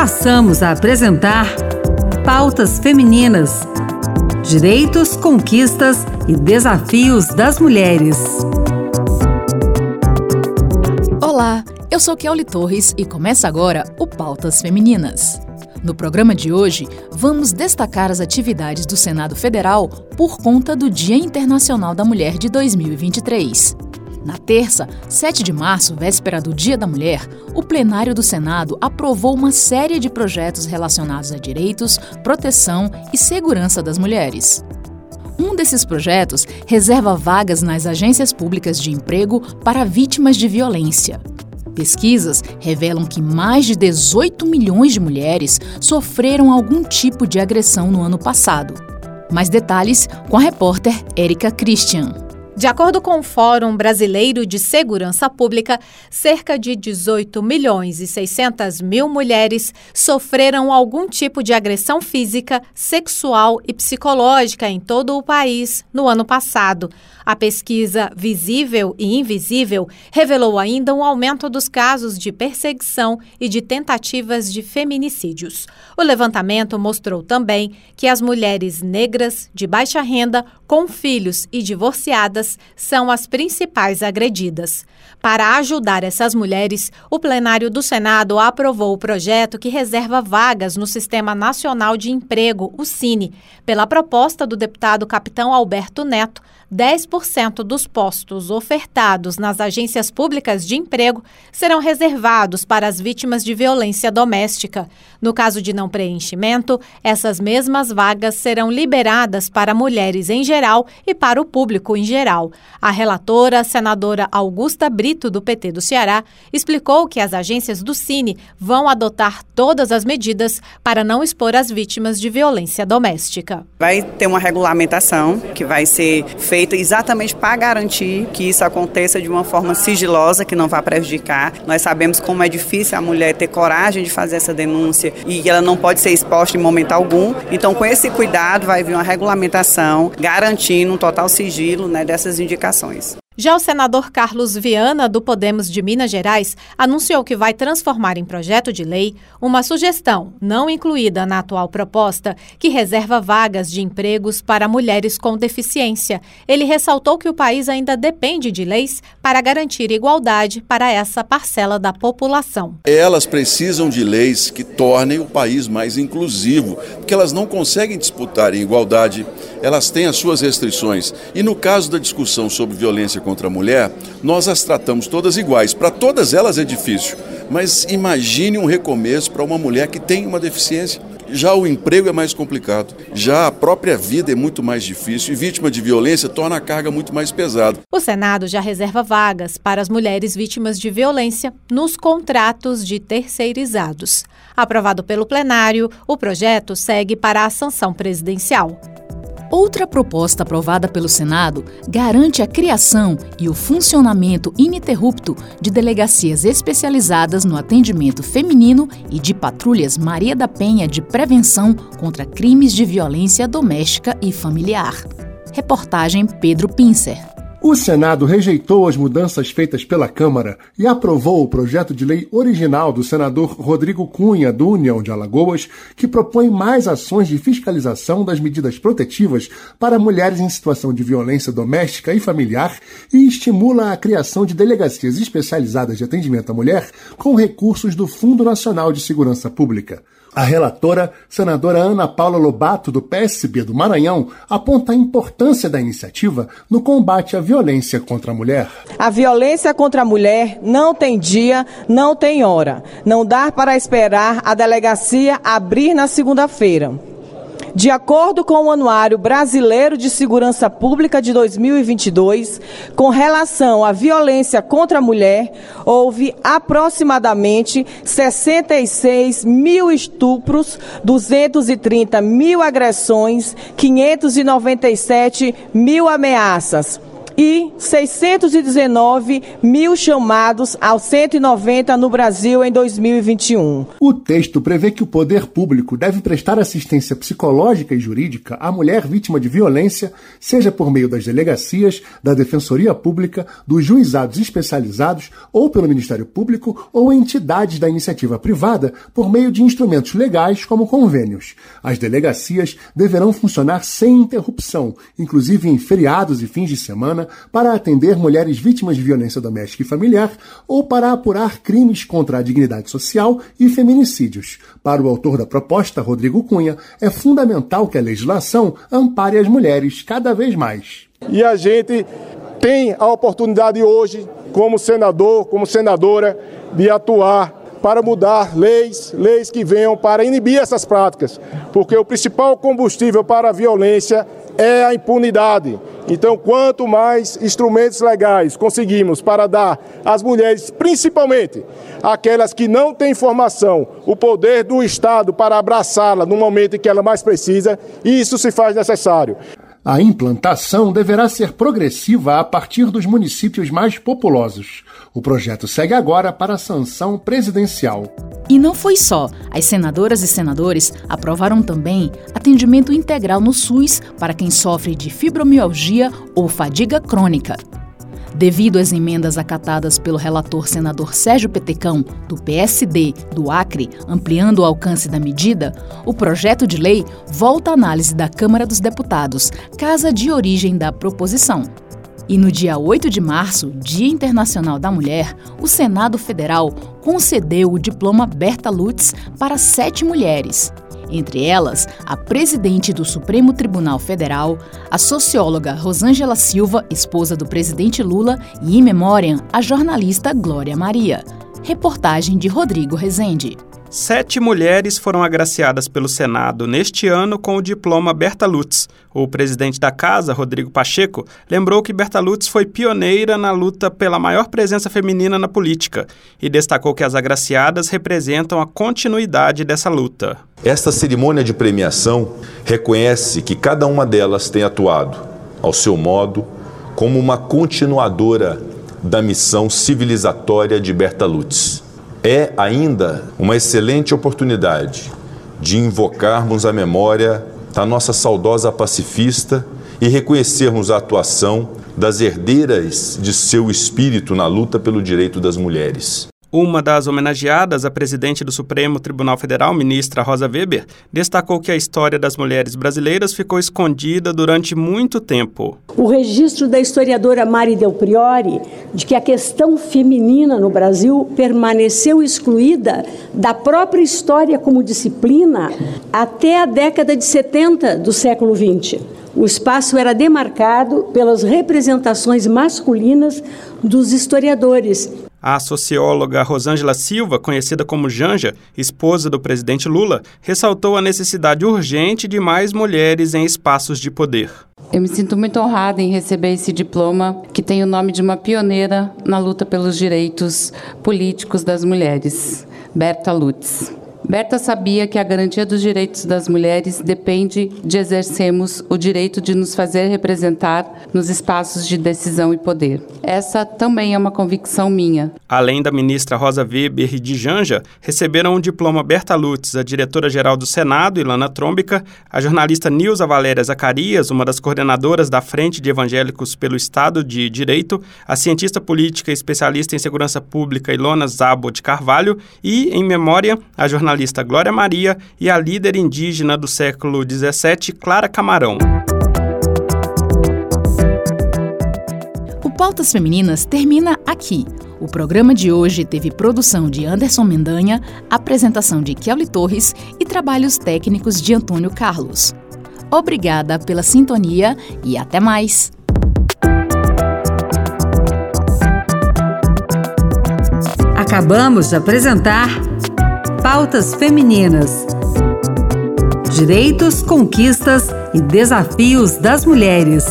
passamos a apresentar Pautas Femininas: Direitos, Conquistas e Desafios das Mulheres. Olá, eu sou Kelly Torres e começa agora o Pautas Femininas. No programa de hoje, vamos destacar as atividades do Senado Federal por conta do Dia Internacional da Mulher de 2023. Na terça, 7 de março, véspera do Dia da Mulher, o plenário do Senado aprovou uma série de projetos relacionados a direitos, proteção e segurança das mulheres. Um desses projetos reserva vagas nas agências públicas de emprego para vítimas de violência. Pesquisas revelam que mais de 18 milhões de mulheres sofreram algum tipo de agressão no ano passado. Mais detalhes com a repórter Érica Christian. De acordo com o Fórum Brasileiro de Segurança Pública, cerca de 18 milhões e 600 mil mulheres sofreram algum tipo de agressão física, sexual e psicológica em todo o país no ano passado. A pesquisa Visível e Invisível revelou ainda um aumento dos casos de perseguição e de tentativas de feminicídios. O levantamento mostrou também que as mulheres negras de baixa renda, com filhos e divorciadas são as principais agredidas. Para ajudar essas mulheres, o plenário do Senado aprovou o projeto que reserva vagas no Sistema Nacional de Emprego, o Cine, pela proposta do deputado Capitão Alberto Neto. 10% dos postos ofertados nas agências públicas de emprego serão reservados para as vítimas de violência doméstica. No caso de não preenchimento, essas mesmas vagas serão liberadas para mulheres em geral e para o público em geral. A relatora, a senadora Augusta Brito, do PT do Ceará, explicou que as agências do Cine vão adotar todas as medidas para não expor as vítimas de violência doméstica. Vai ter uma regulamentação que vai ser feita feita exatamente para garantir que isso aconteça de uma forma sigilosa, que não vá prejudicar. Nós sabemos como é difícil a mulher ter coragem de fazer essa denúncia e ela não pode ser exposta em momento algum. Então, com esse cuidado, vai vir uma regulamentação garantindo um total sigilo né, dessas indicações. Já o senador Carlos Viana, do Podemos de Minas Gerais, anunciou que vai transformar em projeto de lei uma sugestão, não incluída na atual proposta, que reserva vagas de empregos para mulheres com deficiência. Ele ressaltou que o país ainda depende de leis para garantir igualdade para essa parcela da população. Elas precisam de leis que tornem o país mais inclusivo, porque elas não conseguem disputar em igualdade, elas têm as suas restrições. E no caso da discussão sobre violência contra a mulher, nós as tratamos todas iguais. Para todas elas é difícil, mas imagine um recomeço para uma mulher que tem uma deficiência. Já o emprego é mais complicado, já a própria vida é muito mais difícil e vítima de violência torna a carga muito mais pesada. O Senado já reserva vagas para as mulheres vítimas de violência nos contratos de terceirizados. Aprovado pelo plenário, o projeto segue para a sanção presidencial. Outra proposta aprovada pelo Senado garante a criação e o funcionamento ininterrupto de delegacias especializadas no atendimento feminino e de patrulhas Maria da Penha de prevenção contra crimes de violência doméstica e familiar. Reportagem Pedro Pincer. O Senado rejeitou as mudanças feitas pela Câmara e aprovou o projeto de lei original do senador Rodrigo Cunha, do União de Alagoas, que propõe mais ações de fiscalização das medidas protetivas para mulheres em situação de violência doméstica e familiar e estimula a criação de delegacias especializadas de atendimento à mulher com recursos do Fundo Nacional de Segurança Pública. A relatora, senadora Ana Paula Lobato, do PSB do Maranhão, aponta a importância da iniciativa no combate à violência contra a mulher. A violência contra a mulher não tem dia, não tem hora. Não dá para esperar a delegacia abrir na segunda-feira. De acordo com o Anuário Brasileiro de Segurança Pública de 2022, com relação à violência contra a mulher, houve aproximadamente 66 mil estupros, 230 mil agressões, 597 mil ameaças. E 619 mil chamados aos 190 no Brasil em 2021. O texto prevê que o poder público deve prestar assistência psicológica e jurídica à mulher vítima de violência, seja por meio das delegacias, da Defensoria Pública, dos juizados especializados ou pelo Ministério Público ou entidades da iniciativa privada por meio de instrumentos legais como convênios. As delegacias deverão funcionar sem interrupção, inclusive em feriados e fins de semana, para atender mulheres vítimas de violência doméstica e familiar ou para apurar crimes contra a dignidade social e feminicídios. Para o autor da proposta, Rodrigo Cunha, é fundamental que a legislação ampare as mulheres cada vez mais. E a gente tem a oportunidade hoje, como senador, como senadora, de atuar para mudar leis, leis que venham para inibir essas práticas, porque o principal combustível para a violência é a impunidade. Então, quanto mais instrumentos legais conseguimos para dar às mulheres, principalmente aquelas que não têm formação, o poder do Estado para abraçá-la no momento em que ela mais precisa, isso se faz necessário. A implantação deverá ser progressiva a partir dos municípios mais populosos. O projeto segue agora para a sanção presidencial. E não foi só. As senadoras e senadores aprovaram também atendimento integral no SUS para quem sofre de fibromialgia ou fadiga crônica. Devido às emendas acatadas pelo relator senador Sérgio Petecão, do PSD do Acre, ampliando o alcance da medida, o projeto de lei volta à análise da Câmara dos Deputados, casa de origem da proposição. E no dia 8 de março, Dia Internacional da Mulher, o Senado Federal concedeu o diploma Berta Lutz para sete mulheres entre elas a presidente do Supremo Tribunal Federal, a socióloga Rosângela Silva, esposa do presidente Lula, e, em memória, a jornalista Glória Maria. Reportagem de Rodrigo Rezende. Sete mulheres foram agraciadas pelo Senado neste ano com o diploma Berta Lutz. O presidente da casa, Rodrigo Pacheco, lembrou que Berta Lutz foi pioneira na luta pela maior presença feminina na política e destacou que as agraciadas representam a continuidade dessa luta. Esta cerimônia de premiação reconhece que cada uma delas tem atuado, ao seu modo, como uma continuadora da missão civilizatória de Berta Lutz é ainda uma excelente oportunidade de invocarmos a memória da nossa saudosa pacifista e reconhecermos a atuação das herdeiras de seu espírito na luta pelo direito das mulheres. Uma das homenageadas, a presidente do Supremo Tribunal Federal, ministra Rosa Weber, destacou que a história das mulheres brasileiras ficou escondida durante muito tempo. O registro da historiadora Mari Del Priori de que a questão feminina no Brasil permaneceu excluída da própria história como disciplina até a década de 70 do século XX. O espaço era demarcado pelas representações masculinas dos historiadores, a socióloga Rosângela Silva, conhecida como Janja, esposa do presidente Lula, ressaltou a necessidade urgente de mais mulheres em espaços de poder. Eu me sinto muito honrada em receber esse diploma que tem o nome de uma pioneira na luta pelos direitos políticos das mulheres, Berta Lutz. Berta sabia que a garantia dos direitos das mulheres depende de exercermos o direito de nos fazer representar nos espaços de decisão e poder. Essa também é uma convicção minha. Além da ministra Rosa Weber e de Janja, receberam um diploma Berta Lutz, a diretora-geral do Senado, Ilana Trômbica, a jornalista Nilza Valéria Zacarias, uma das coordenadoras da Frente de Evangélicos pelo Estado de Direito, a cientista política e especialista em segurança pública Ilona Zabo de Carvalho e, em memória, a jornalista jornalista Glória Maria e a líder indígena do século XVII, Clara Camarão. O Pautas Femininas termina aqui. O programa de hoje teve produção de Anderson Mendanha, apresentação de Kelly Torres e trabalhos técnicos de Antônio Carlos. Obrigada pela sintonia e até mais! Acabamos de apresentar Pautas Femininas. Direitos, conquistas e desafios das mulheres.